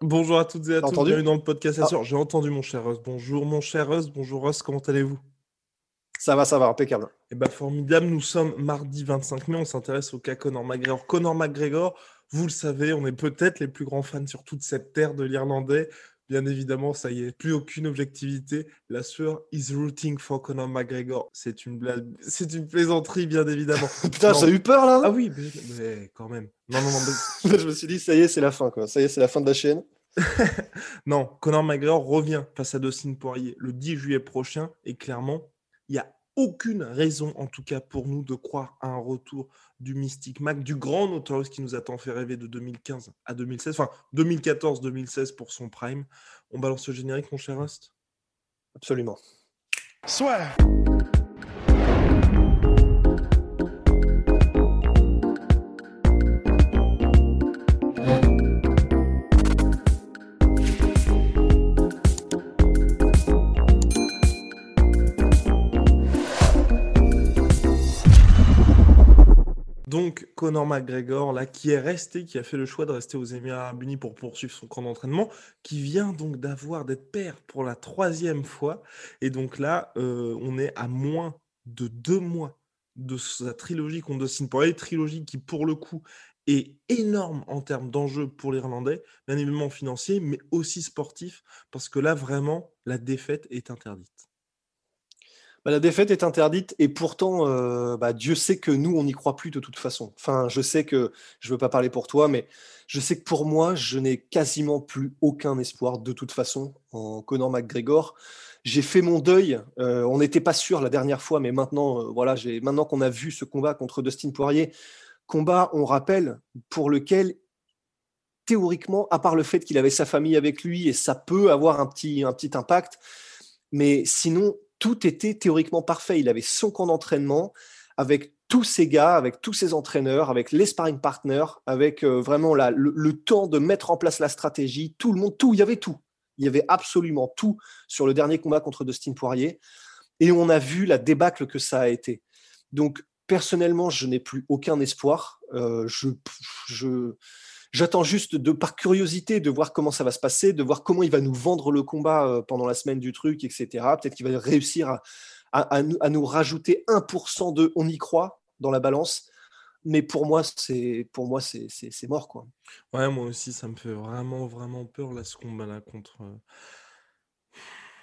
Bonjour à toutes et à tous, entendu bienvenue dans le podcast Ah. J'ai entendu mon cher Russ. Bonjour mon cher Russ, bonjour Russ, comment allez-vous? Ça va, ça va, impeccable. Eh ben formidable, nous sommes mardi 25 mai, on s'intéresse au cas Conor McGregor. Conor McGregor, vous le savez, on est peut-être les plus grands fans sur toute cette terre de l'Irlandais. Bien évidemment, ça y est, plus aucune objectivité. La sueur is rooting for Conor McGregor. C'est une blague, c'est une plaisanterie, bien évidemment. Putain, Non. j'ai eu peur là Ah oui, mais, mais quand même. Non, non, non, mais- Je me suis dit, ça y est, c'est la fin, quoi. Ça y est, c'est la fin de la chaîne. Non, Conor McGregor revient face à Dustin Poirier le 10 juillet prochain et clairement, il n'y a aucune raison, en tout cas pour nous, de croire à un retour du Mystic Mac, du grand Notorious qui nous a tant fait rêver de 2015 à 2016, enfin 2014-2016 pour son prime. On balance le générique, mon cher Rust Absolument. Donc, Conor McGregor, là, qui est resté, qui a fait le choix de rester aux Émirats Arabes Unis pour poursuivre son camp d'entraînement, qui vient donc d'avoir d'être père pour la troisième fois. Et donc là, euh, on est à moins de deux mois de sa trilogie contre Dustin Poirier, trilogie qui, pour le coup, est énorme en termes d'enjeux pour l'Irlandais, bien évidemment financier, mais aussi sportif, parce que là, vraiment, la défaite est interdite. Bah, la défaite est interdite et pourtant, euh, bah, Dieu sait que nous, on n'y croit plus de toute façon. Enfin, je sais que, je veux pas parler pour toi, mais je sais que pour moi, je n'ai quasiment plus aucun espoir de toute façon en Conor McGregor. J'ai fait mon deuil. euh, on n'était pas sûr la dernière fois, mais maintenant, euh, voilà, j'ai maintenant qu'on a vu ce combat contre Dustin Poirier, combat, on rappelle, pour lequel théoriquement, à part le fait qu'il avait sa famille avec lui et ça peut avoir un petit, un petit impact, mais sinon, tout était théoriquement parfait. Il avait son camp d'entraînement avec tous ses gars, avec tous ses entraîneurs, avec les sparring partners, avec euh, vraiment la- le, le temps de mettre en place la stratégie, tout le monde, tout, il y avait tout. Il y avait absolument tout sur le dernier combat contre Dustin Poirier. Et on a vu la débâcle que ça a été. Donc, personnellement, je n'ai plus aucun espoir. Euh, je, je, j'attends juste de, par curiosité de voir comment ça va se passer, de voir comment il va nous vendre le combat euh, pendant la semaine du truc, etc. Peut-être qu'il va réussir à, à- nous, à nous rajouter 1% de on y croit dans la balance. Mais pour moi, c'est pour moi c'est mort quoi. Ouais, moi aussi, ça me fait vraiment, vraiment peur, là, ce combat-là contre... euh,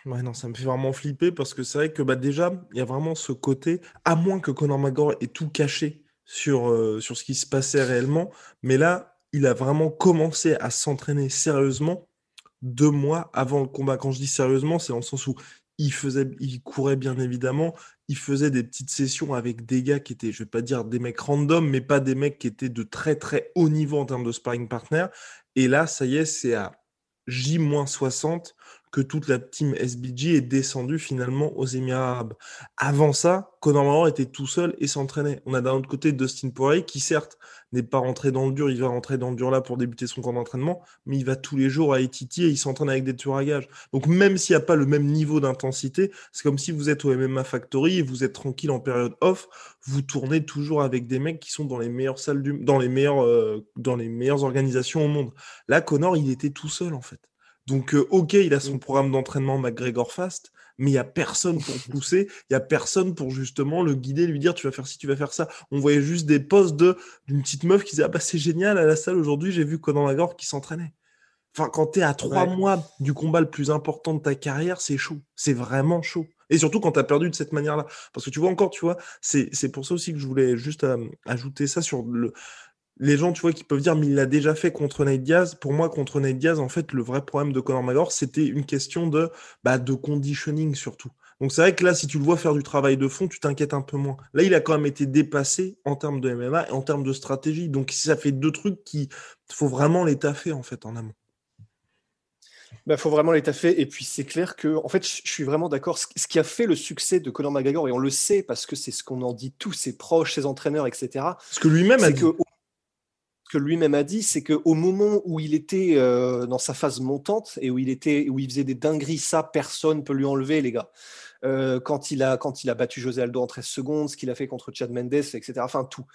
Ouais, non, ça me fait vraiment flipper parce que c'est vrai que bah, déjà, il y a vraiment ce côté, à moins que Conor McGregor ait tout caché sur, euh, sur ce qui se passait réellement, mais là, il a vraiment commencé à s'entraîner sérieusement deux mois avant le combat. Quand je dis sérieusement, c'est dans le sens où il faisait, il courait bien évidemment, il faisait des petites sessions avec des gars qui étaient, je vais pas dire des mecs random, mais pas des mecs qui étaient de très très haut niveau en termes de sparring partner. Et là, ça y est, c'est à J-60 que toute la team SBG est descendue finalement aux Émirats arabes. Avant ça, Conor McGregor était tout seul et s'entraînait. On a d'un autre côté Dustin Poirier qui certes n'est pas rentré dans le dur, il va rentrer dans le dur là pour débuter son camp d'entraînement, mais il va tous les jours à ATT et il s'entraîne avec des tueurs à gages. Donc même s'il n'y a pas le même niveau d'intensité, c'est comme si vous êtes au MMA Factory et vous êtes tranquille en période off, vous tournez toujours avec des mecs qui sont dans les meilleures salles du, dans les meilleures, euh, dans les meilleures organisations au monde. Là, Connor, il était tout seul en fait. Donc, euh, ok, il a son programme d'entraînement McGregor Fast, mais il n'y a personne pour pousser, il n'y a personne pour justement le guider, lui dire tu vas faire ci, tu vas faire ça. On voyait juste des posts de, d'une petite meuf qui disait ah bah c'est génial à la salle aujourd'hui, j'ai vu Conor McGregor qui s'entraînait. Enfin, quand tu es à trois Ouais. mois du combat le plus important de ta carrière, c'est chaud. C'est vraiment chaud. Et surtout quand tu as perdu de cette manière-là. Parce que tu vois encore, tu vois, c'est c'est pour ça aussi que je voulais juste euh, ajouter ça sur le, les gens, tu vois, qui peuvent dire, mais il l'a déjà fait contre Nate Diaz. Pour moi, contre Nate Diaz, en fait, le vrai problème de Conor McGregor, c'était une question de, bah, de conditioning surtout. Donc c'est vrai que là, si tu le vois faire du travail de fond, tu t'inquiètes un peu moins. Là, il a quand même été dépassé en termes de MMA et en termes de stratégie. Donc ça fait deux trucs qui faut vraiment les taffer en fait en amont. Il bah, faut vraiment les taffer. Et puis c'est clair que, en fait, je suis vraiment d'accord. Ce qui a fait le succès de Conor McGregor, et on le sait parce que c'est ce qu'on en dit tous ses proches, ses entraîneurs, etc. Ce que lui-même a dit. Que lui-même a dit, c'est qu'au moment où il était euh, dans sa phase montante et où il était, où il faisait des dingueries, ça personne peut lui enlever, les gars. Euh, quand, il a, quand il a battu José Aldo en 13 secondes, ce qu'il a fait contre Chad Mendes, etc. Enfin, tout.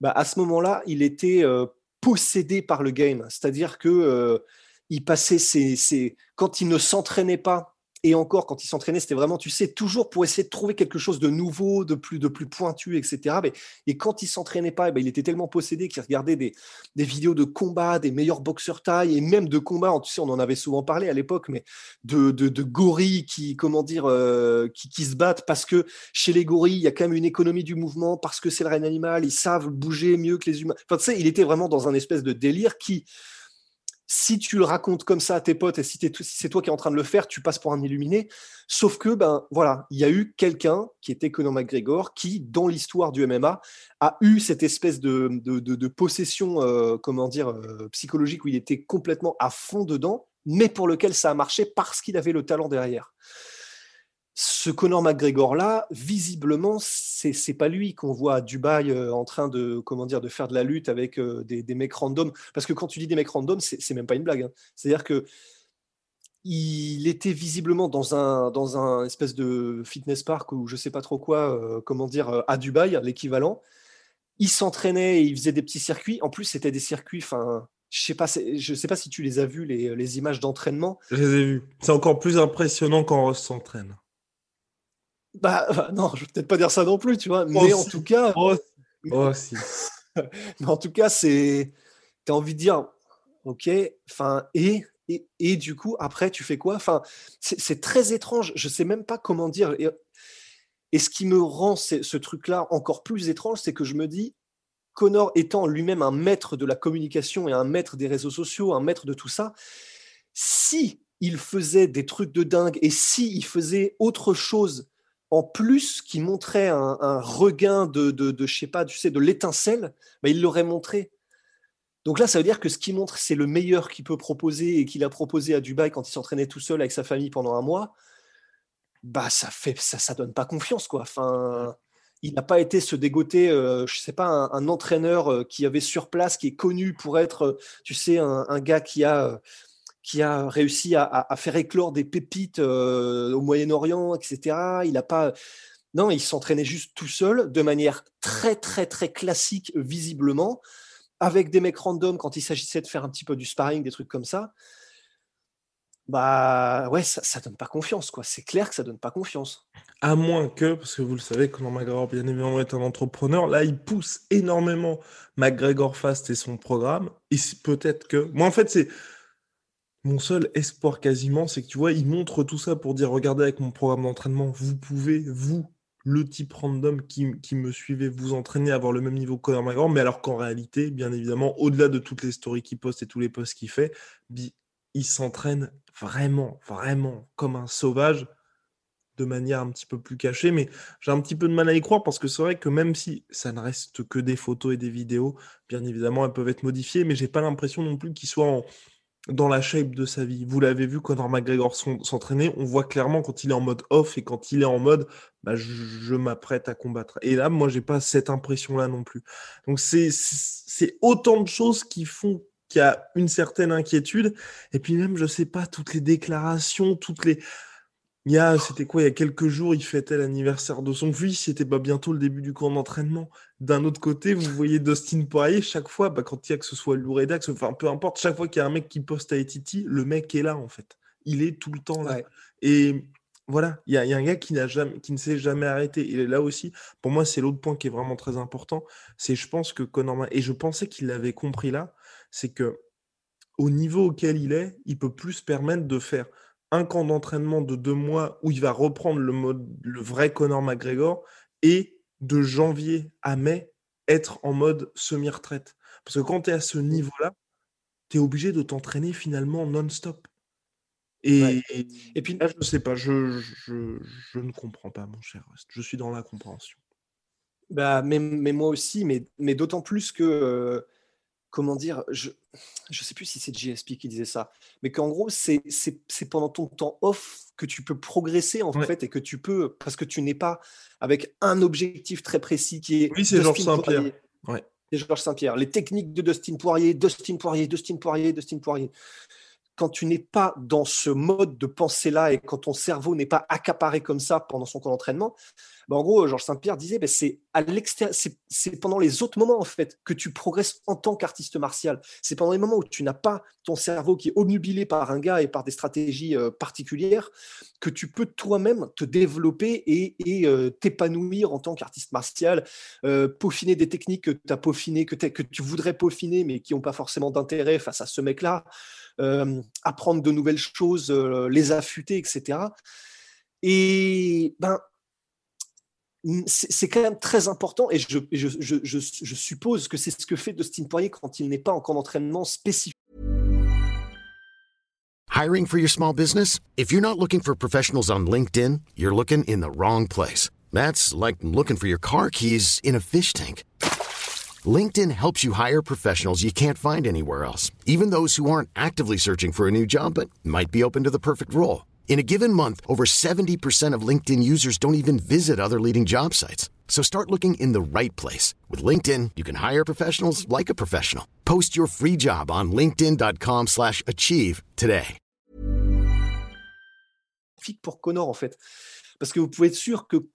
Bah, à ce moment-là, il était euh, possédé par le game. C'est-à-dire que il passait ses, Quand il ne s'entraînait pas, et encore, quand il s'entraînait, c'était vraiment, tu sais, toujours pour essayer de trouver quelque chose de nouveau, de plus, de plus pointu, etc. Mais, et quand il s'entraînait pas, eh ben, il était tellement possédé qu'il regardait des, vidéos de combat, des meilleurs boxeurs taille, et même de combat, tu sais, on en avait souvent parlé à l'époque, mais de, gorilles qui, comment dire, euh, qui, qui, se battent parce que chez les gorilles, il y a quand même une économie du mouvement, parce que c'est le règne animal, ils savent bouger mieux que les humains. Enfin, tu sais, il était vraiment dans un espèce de délire qui, si tu le racontes comme ça à tes potes et si, c'est toi qui es en train de le faire, tu passes pour un illuminé. Sauf que, ben voilà, il y a eu quelqu'un qui était Conor McGregor qui, dans l'histoire du MMA, a eu cette espèce de, possession, euh, comment dire, euh, psychologique où il était complètement à fond dedans, mais pour lequel ça a marché parce qu'il avait le talent derrière ce Conor McGregor là, visiblement, c'est c'est pas lui qu'on voit à Dubaï euh, en train de comment dire de faire de la lutte avec euh, des, des, mecs random. Parce que quand tu dis des mecs random, c'est même pas une blague. Hein. C'est-à-dire que il était visiblement dans un dans un espèce de fitness park ou je sais pas trop quoi, euh, comment dire à Dubaï, l'équivalent. Il s'entraînait et il faisait des petits circuits. En plus, c'était des circuits, enfin. Je sais pas, je sais pas si tu les as vus les, les images d'entraînement. Je les ai vus. C'est encore plus impressionnant quand on s'entraîne. Bah, bah, non, je vais peut-être pas dire ça non plus, tu vois. Mais en tout cas. Oh, oh si. mais en tout cas, c'est. Tu as envie de dire, OK, enfin, et, et, et, du coup, après, tu fais quoi? Enfin, c'est très étrange. Je sais même pas comment dire. Et, et ce qui me rend ce truc-là encore plus étrange, c'est que je me dis, Connor étant lui-même un maître de la communication et un maître des réseaux sociaux, un maître de tout ça, si il faisait des trucs de dingue et si il faisait autre chose en plus qui montrait un, regain de, de, tu sais, de l'étincelle, bah, il l'aurait montré. Donc là, ça veut dire que ce qu'il montre, c'est le meilleur qu'il peut proposer et qu'il a proposé à Dubaï quand il s'entraînait tout seul avec sa famille pendant un mois. Bah, ça fait, ça, ça donne pas confiance, quoi. Il n'a pas été se dégoter, euh, je sais pas, un, entraîneur euh, qui avait sur place, qui est connu pour être, euh, tu sais, un gars qui a qui a réussi à, faire éclore des pépites euh, au Moyen-Orient, etc. Il n'a pas. Non, il s'entraînait juste tout seul, de manière très, très, très classique, visiblement, avec des mecs random quand il s'agissait de faire un petit peu du sparring, des trucs comme ça. Bah ouais, ça, ça donne pas confiance, quoi. C'est clair que ça donne pas confiance. À moins que, parce que vous le savez, Conor McGregor, bien évidemment, est un entrepreneur. Là, il pousse énormément McGregor Fast et son programme. Et peut-être que. Moi, en fait, c'est mon seul espoir quasiment, c'est que tu vois, il montre tout ça pour dire regardez avec mon programme d'entraînement, vous pouvez, vous, le type random qui, me suivait, vous entraîner à avoir le même niveau que Conor McGregor, mais alors qu'en réalité, bien évidemment, au-delà de toutes les stories qu'il poste et tous les posts qu'il fait, il s'entraîne vraiment, vraiment comme un sauvage de manière un petit peu plus cachée, mais j'ai un petit peu de mal à y croire parce que c'est vrai que même si ça ne reste que des photos et des vidéos, bien évidemment, elles peuvent être modifiées, mais j'ai pas l'impression non plus qu'il soit en, dans la shape de sa vie. Vous l'avez vu, Conor McGregor s'entraîner, on voit clairement quand il est en mode off et quand il est en mode bah, je, m'apprête à combattre. Et là, moi, j'ai pas cette impression-là non plus. Donc, c'est autant de choses qui font qu'il y a une certaine inquiétude. Et puis même, je sais pas, toutes les déclarations, toutes les il y a, c'était quoi, il y a quelques jours, il fêtait l'anniversaire de son fils, c'était pas bientôt le début du camp d'entraînement. D'un autre côté, vous voyez Dustin Poirier, chaque fois, bah, quand il y a que ce soit Louredax, enfin peu importe, chaque fois qu'il y a un mec qui poste à Etiti, le mec est là en fait. Il est tout le temps là. Et voilà, il y, a, un gars qui, n'a jamais, qui ne s'est jamais arrêté. Il est là aussi. Pour moi, c'est l'autre point qui est vraiment très important. C'est, je pense que Conor, et je pensais qu'il l'avait compris là, c'est que au niveau auquel il est, il peut plus se permettre de faire un camp d'entraînement de deux mois où il va reprendre le, mode, le vrai Conor McGregor et de janvier à mai être en mode semi-retraite. Parce que quand tu es à ce mmh. niveau-là, tu es obligé de t'entraîner finalement non-stop. Et, et puis là, je ne sais pas, je, je, je, ne comprends pas, mon cher. Je suis dans la compréhension. Bah, mais, mais moi aussi, mais, mais d'autant plus que, euh, comment dire, je ne sais plus si c'est GSP qui disait ça, mais qu'en gros, c'est pendant ton temps off que tu peux progresser, en fait, et que tu peux, parce que tu n'es pas avec un objectif très précis qui est. Oui, c'est Georges Saint-Pierre. Ouais. C'est Georges Saint-Pierre. Les techniques de Dustin Poirier, Dustin Poirier, Dustin Poirier, Dustin Poirier quand tu n'es pas dans ce mode de pensée-là et quand ton cerveau n'est pas accaparé comme ça pendant son camp d'entraînement, bah, en gros, Georges Saint-Pierre disait, bah, c'est à l'extérieur, c'est pendant les autres moments en fait que tu progresses en tant qu'artiste martial. C'est pendant les moments où tu n'as pas ton cerveau qui est obnubilé par un gars et par des stratégies euh, particulières que tu peux toi-même te développer et, euh, t'épanouir en tant qu'artiste martial, euh, peaufiner des techniques que tu peaufinées, que, tu voudrais peaufiner mais qui n'ont pas forcément d'intérêt face à ce mec-là. Euh, apprendre de nouvelles choses, euh, les affûter, etc. Et ben, c'est quand même très important et je, suppose que c'est ce que fait Dustin Poirier quand il n'est pas en camp d'entraînement spécifique. Hiring for your small business? If you're not looking for professionals on LinkedIn, you're looking in the wrong place. That's like looking for your car keys in a fish tank. LinkedIn helps you hire professionals you can't find anywhere else, even those who aren't actively searching for a new job but might be open to the perfect role. In a given month, over 70% of LinkedIn users don't even visit other leading job sites. So start looking in the right place. With LinkedIn, you can hire professionals like a professional. Post your free job on linkedin.com slash achieve today. Pour Connor, en fait. Parce que vous pouvez être sûr que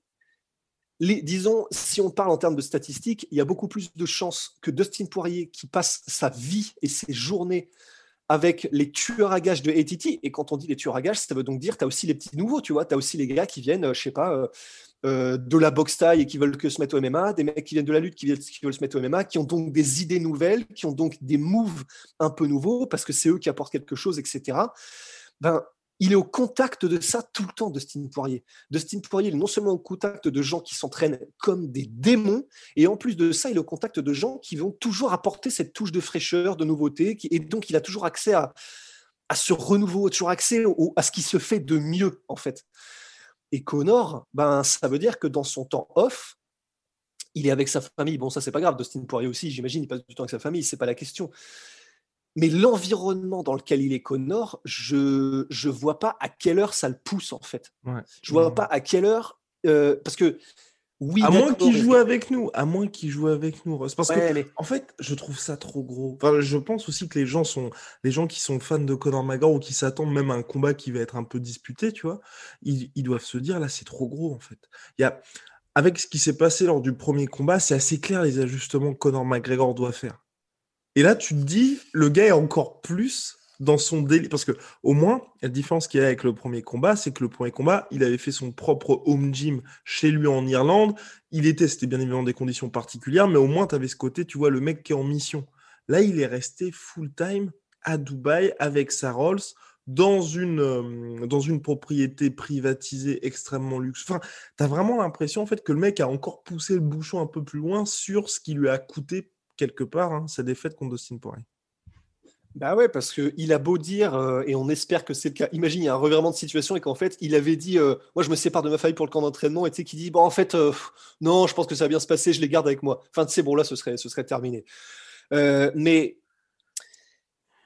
disons, si on parle en termes de statistiques, il y a beaucoup plus de chances que Dustin Poirier, qui passe sa vie et ses journées avec les tueurs à gages de ATT, et quand on dit les tueurs à gages, ça veut donc dire tu as aussi les petits nouveaux, tu vois, tu as aussi les gars qui viennent, euh, je sais pas, euh, euh, de la boxe taille et qui veulent que se mettre au MMA, des mecs qui viennent de la lutte qui veulent, qui veulent se mettre au MMA, qui ont donc des idées nouvelles, qui ont donc des moves un peu nouveaux, parce que c'est eux qui apportent quelque chose, etc. il est au contact de ça tout le temps, Dustin Poirier. Dustin Poirier, il est non seulement au contact de gens qui s'entraînent comme des démons, et en plus de ça, il est au contact de gens qui vont toujours apporter cette touche de fraîcheur, de nouveauté, et donc il a toujours accès à, ce renouveau, toujours accès à ce qui se fait de mieux, en fait. Et Connor, ben, ça veut dire que dans son temps off, il est avec sa famille. Bon, ça, c'est pas grave. Dustin Poirier aussi, j'imagine, il passe du temps avec sa famille, c'est pas la question. Mais l'environnement dans lequel il est Connor, je ne vois pas à quelle heure ça le pousse en fait. Ouais. Je vois pas à quelle heure euh, parce que oui. À moins qu'il joue avec nous, à moins qu'il joue avec nous, Parce que en fait, je trouve ça trop gros. Enfin, je pense aussi que les gens sont les gens qui sont fans de Conor McGregor ou qui s'attendent même à un combat qui va être un peu disputé, tu vois, ils, ils doivent se dire là c'est trop gros en fait. Il y a avec ce qui s'est passé lors du premier combat, c'est assez clair les ajustements que Conor McGregor doit faire. Et là, tu te dis, le gars est encore plus dans son délire. Parce que, au moins, la différence qu'il y a avec le premier combat, c'est que le premier combat, il avait fait son propre home gym chez lui en Irlande. Il était, c'était bien évidemment des conditions particulières, mais au moins, tu avais ce côté, tu vois, le mec qui est en mission. Là, il est resté full-time à Dubaï avec sa Rolls dans une, euh, dans une propriété privatisée extrêmement luxe. Enfin, tu as vraiment l'impression en fait que le mec a encore poussé le bouchon un peu plus loin sur ce qui lui a coûté quelque part hein, sa défaite contre Dustin Poirier. Bah ouais, parce qu'il a beau dire, euh, et on espère que c'est le cas. Imagine, il y a un revirement de situation et qu'en fait, il avait dit euh, Moi, je me sépare de ma famille pour le camp d'entraînement, et tu sais, qui dit Bon, en fait, euh, non, je pense que ça va bien se passer, je les garde avec moi. Enfin, tu sais, bon, là, ce serait, ce serait terminé. mais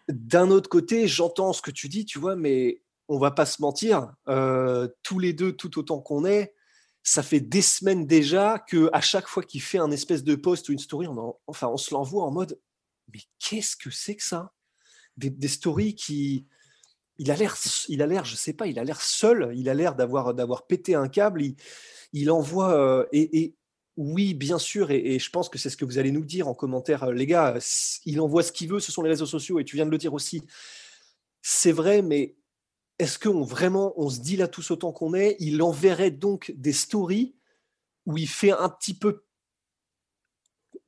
d'un autre côté, j'entends ce que tu dis, tu vois, mais on va pas se mentir, tous les deux, tout autant qu'on est, ça fait des semaines déjà que à chaque fois qu'il fait un espèce de post ou une story, on enfin on se l'envoie en mode mais qu'est-ce que c'est que ça? Des, stories qui il a l'air il a l'air je sais pas il a l'air seul il a l'air d'avoir d'avoir pété un câble il, envoie euh, et, oui bien sûr et, je pense que c'est ce que vous allez nous dire en commentaire euh, les gars il envoie ce qu'il veut ce sont les réseaux sociaux et tu viens de le dire aussi. C'est vrai mais est-ce qu'on vraiment, on se dit là tous autant qu'on est, il enverrait donc des stories où il fait un petit peu,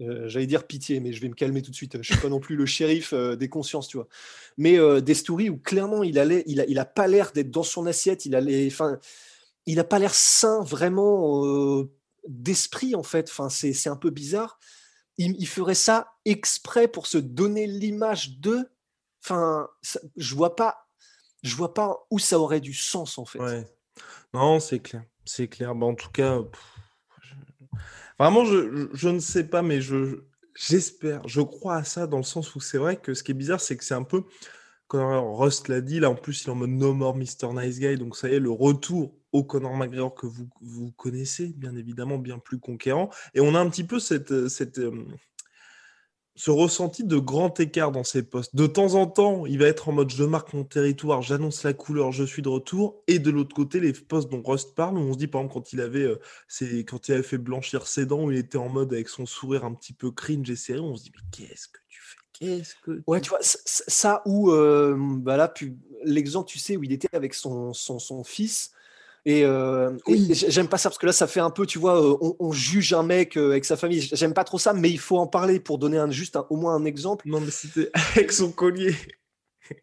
euh, j'allais dire pitié, mais je vais me calmer tout de suite. Je suis pas non plus le shérif euh, des consciences, tu vois. Mais euh, des stories où clairement il allait, il a, il a pas l'air d'être dans son assiette, il a enfin, il a pas l'air sain vraiment d'esprit en fait. Enfin, c'est un peu bizarre. Il, il, ferait ça exprès pour se donner l'image de. Enfin, je vois pas je vois pas où ça aurait du sens en fait. Non, c'est clair. C'est clair. Bah, en tout cas, vraiment, je, ne sais pas, mais je, j'espère, je crois à ça dans le sens où c'est vrai que ce qui est bizarre, c'est que c'est un peu, quand Rust l'a dit, là en plus, il est en mode No More Mr. Nice Guy, donc ça y est, le retour au Conor McGregor que vous, vous connaissez, bien évidemment, bien plus conquérant. Et on a un petit peu cette, cette, euh, ce ressenti de grand écart dans ses postes. De temps en temps, il va être en mode je marque mon territoire, j'annonce la couleur, je suis de retour. Et de l'autre côté, les postes dont Rust parle, où on se dit par exemple quand il avait, euh, quand il avait fait blanchir ses dents, où il était en mode avec son sourire un petit peu cringe et serré, on se dit mais qu'est-ce que tu fais? Qu'est-ce que Ouais, tu vois, ça où, euh, bah là, l'exemple, tu sais, où il était avec son, son, son fils, et, euh, j'aime pas ça parce que là, ça fait un peu, tu vois, euh, on, juge un mec euh, avec sa famille. J'aime pas trop ça, mais il faut en parler pour donner un, juste au moins un exemple. Non, mais c'était avec son collier.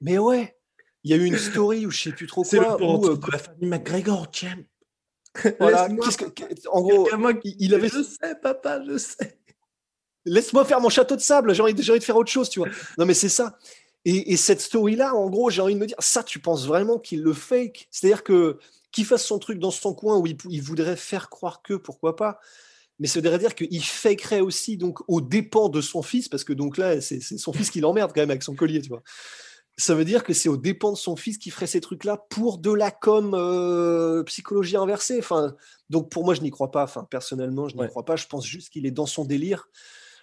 Mais ouais, il y a eu une story où je sais plus trop quoi. Le où, de la famille McGregor, tiens. Voilà, que, en gros, il avait. Je sais, papa, je sais. Laisse-moi faire mon château de sable. J'ai envie, envie, de faire autre chose, tu vois. Non, mais c'est ça. Et, et cette story-là, en gros, j'ai envie de me dire, ça, tu penses vraiment qu'il le fake? C'est-à-dire que qu'il fasse son truc dans son coin où il, voudrait faire croire que, pourquoi pas. Mais ça voudrait dire qu'il fakerait aussi donc aux dépens de son fils, parce que donc là, c'est son fils qui l'emmerde quand même avec son collier, tu vois. Ça veut dire que c'est aux dépens de son fils qui ferait ces trucs-là pour de la com euh, psychologie inversée. Enfin, donc pour moi, je n'y crois pas. Enfin, personnellement, je n'y crois pas. Je pense juste qu'il est dans son délire.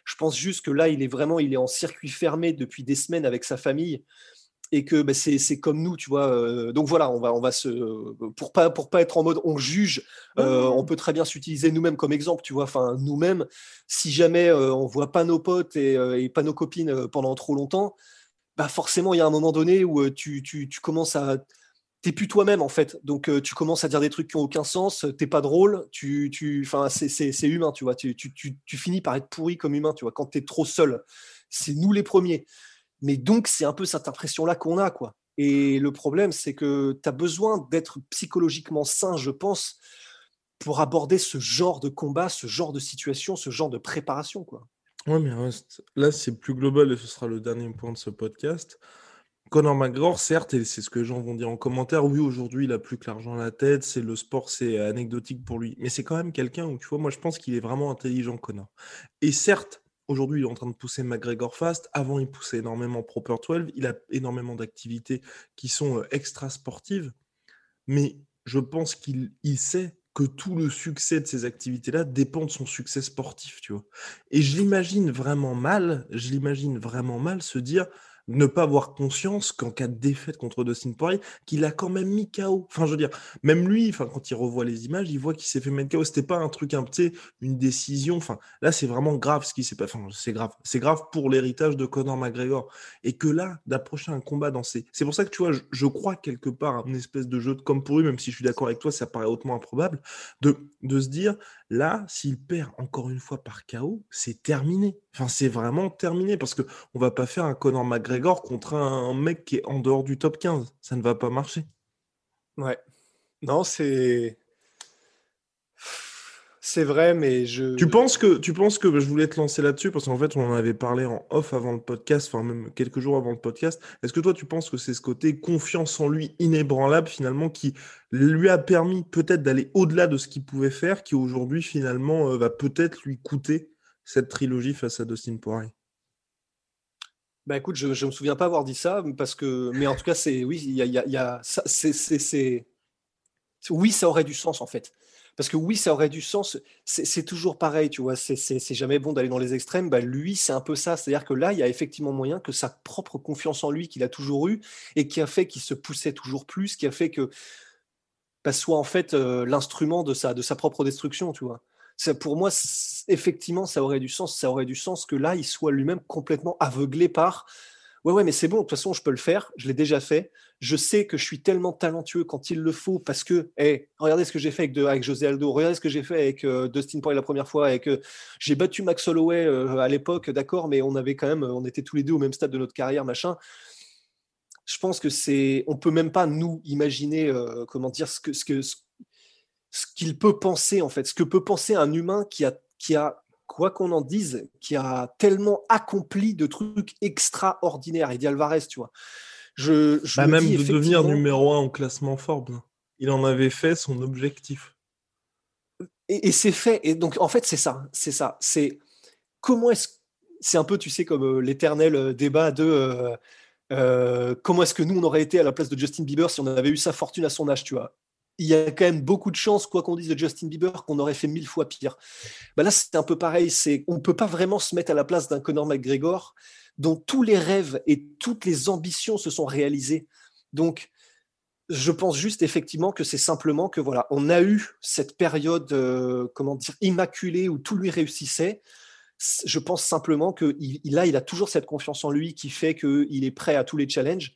Je pense juste que là, il est vraiment, il est en circuit fermé depuis des semaines avec sa famille et que bah, c'est comme nous, tu vois. Euh, donc voilà, on va, on va se, pour pas, pour pas être en mode on juge, euh, on peut très bien s'utiliser nous-mêmes comme exemple, tu vois. Enfin, nous-mêmes, si jamais euh, on voit pas nos potes et, pas nos copines pendant trop longtemps, bah forcément, il y a un moment donné où tu, tu, tu commences à t'es plus toi-même en fait. Donc tu commences à dire des trucs qui ont aucun sens, t'es pas drôle, tu, tu, c'est humain, tu vois. Tu, tu, tu, finis par être pourri comme humain, tu vois. Quand t'es trop seul, c'est nous les premiers. Mais donc, c'est un peu cette impression-là qu'on a, quoi. Et le problème, c'est que tu as besoin d'être psychologiquement sain, je pense, pour aborder ce genre de combat, ce genre de situation, ce genre de préparation, quoi. Ouais, mais là, c'est plus global et ce sera le dernier point de ce podcast. Conor McGregor, certes, et c'est ce que les gens vont dire en commentaire, oui, aujourd'hui, il a plus que l'argent à la tête, c'est le sport, c'est anecdotique pour lui. Mais c'est quand même quelqu'un où, tu vois, moi, je pense qu'il est vraiment intelligent, Conor. Et certes, Aujourd'hui, il est en train de pousser McGregor fast. Avant, il poussait énormément Proper 12. Il a énormément d'activités qui sont euh, extra sportives. Mais je pense qu'il sait que tout le succès de ces activités-là dépend de son succès sportif, tu vois. Et je l'imagine vraiment mal, je l'imagine vraiment mal se dire ne pas avoir conscience qu'en cas de défaite contre Dustin Poirier, qu'il a quand même mis KO. Enfin, je veux dire, même lui, enfin, quand il revoit les images, il voit qu'il s'est fait mettre KO. C'était pas un truc, un petit, une décision. Enfin, là, c'est vraiment grave ce qui s'est passé. Enfin, c'est grave. C'est grave pour l'héritage de Conor McGregor. Et que là, d'approcher un combat dans ces. C'est pour ça que tu vois, je, crois quelque part à une espèce de jeu de comme pour lui, même si je suis d'accord avec toi, ça paraît hautement improbable, de, de se dire, Là, s'il perd encore une fois par KO, c'est terminé. Enfin, c'est vraiment terminé parce que on va pas faire un Conor McGregor contre un mec qui est en dehors du top 15. Ça ne va pas marcher. Ouais. Non, c'est c'est vrai, mais je. Tu penses que, tu penses que je voulais te lancer là-dessus parce qu'en fait, on en avait parlé en off avant le podcast, enfin même quelques jours avant le podcast. Est-ce que toi, tu penses que c'est ce côté confiance en lui inébranlable finalement qui lui a permis peut-être d'aller au-delà de ce qu'il pouvait faire, qui aujourd'hui finalement euh, va peut-être lui coûter cette trilogie face à Dustin Poirier? Bah écoute, je, ne me souviens pas avoir dit ça parce que, mais en tout cas, c'est oui, il y a, y a, c'est, oui, ça aurait du sens en fait. Parce que oui, ça aurait du sens. C'est toujours pareil, tu vois. C'est jamais bon d'aller dans les extrêmes. Bah, lui, c'est un peu ça. C'est-à-dire que là, il y a effectivement moyen que sa propre confiance en lui qu'il a toujours eu et qui a fait qu'il se poussait toujours plus, qui a fait que bah, soit en fait euh, l'instrument de sa, de sa propre destruction, tu vois. Pour moi, effectivement, ça aurait du sens. Ça aurait du sens que là, il soit lui-même complètement aveuglé par Ouais, ouais, mais c'est bon, de toute façon, je peux le faire, je l'ai déjà fait. Je sais que je suis tellement talentueux quand il le faut parce que, hey, regardez ce que j'ai fait avec, de, José Aldo, regardez ce que j'ai fait avec euh, Dustin Poirier la première fois, avec, euh, j'ai battu Max Holloway euh, à l'époque, d'accord, mais on avait quand même, on était tous les deux au même stade de notre carrière, machin. Je pense que c'est, on peut même pas nous imaginer, comment dire, ce que, ce que, ce qu'il peut penser en fait, ce que peut penser un humain qui a, qui a quoi qu'on en dise, qui a tellement accompli de trucs extraordinaires. Eddie Alvarez, tu vois. Je, je Bah, me même dis de devenir numéro un au classement Forbes. Il en avait fait son objectif. Et, et c'est fait. Et donc, en fait, c'est ça. C'est ça. C'est comment est-ce. C'est un peu, tu sais, comme euh, l'éternel euh, débat de euh, euh, comment est-ce que nous, on aurait été à la place de Justin Bieber si on avait eu sa fortune à son âge, tu vois? Il y a quand même beaucoup de chances, quoi qu'on dise de Justin Bieber, qu'on aurait fait mille fois pire. Bah là, c'est un peu pareil. C'est, on ne peut pas vraiment se mettre à la place d'un Conor McGregor dont tous les rêves et toutes les ambitions se sont réalisés. Donc, je pense juste effectivement que c'est simplement que voilà, on a eu cette période, euh, comment dire, immaculée où tout lui réussissait. Je pense simplement que il, a, il a toujours cette confiance en lui qui fait qu'il est prêt à tous les challenges,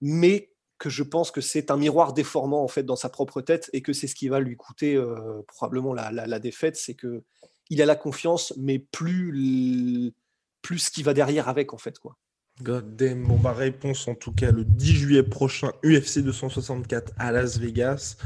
mais que je pense que c'est un miroir déformant en fait dans sa propre tête et que c'est ce qui va lui coûter euh, probablement la, la- la défaite, c'est que il a la confiance, mais plus plus ce qui va derrière avec en fait quoi. God damn. Bon, bah, réponse en tout cas le 10 juillet prochain, UFC 264 à Las Vegas.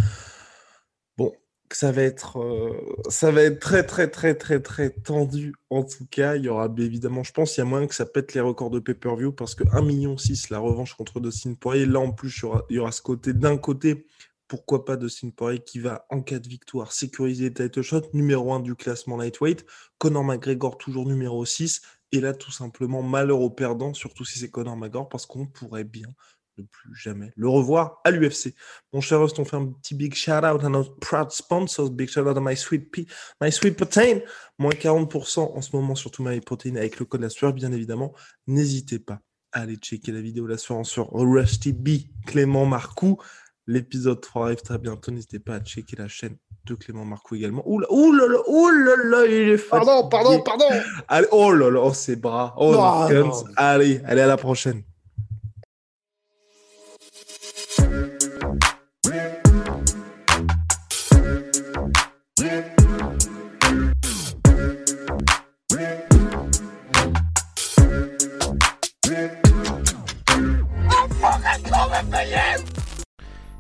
Bon, ça va être, euh, ça va être très, très, très, très, très tendu. En tout cas, il y aura bien évidemment, je pense, il y a moyen que ça pète les records de pay-per-view parce que 1,6 million, la revanche contre Dustin Poirier. Là, en plus, il y aura, il y aura ce côté d'un côté. Pourquoi pas Dustin Poirier qui va, en cas de victoire, sécuriser le title shot, numéro 1 du classement lightweight. Conor McGregor, toujours numéro 6. Et là, tout simplement, malheur aux perdants, surtout si c'est Conor McGregor, parce qu'on pourrait bien ne plus jamais le revoir à l'UFC. Mon cher Rust, on fait un petit big shout out à nos proud sponsors. Big shout out à My Sweet Pea, My Sweet Protein. Moins 40% en ce moment sur tout My Protein avec le code la sueur, bien évidemment. N'hésitez pas à aller checker la vidéo la sueur sur Rusty B, Clément Marcoux. L'épisode 3 arrive très bientôt. N'hésitez pas à checker la chaîne de Clément Marcoux également. Ouh là, ouh là, là, ouh là, là, il est Pardon, pardon, fatigué. pardon. Allez, oh là là, oh, ses bras. Oh, non. Allez, allez, à la prochaine.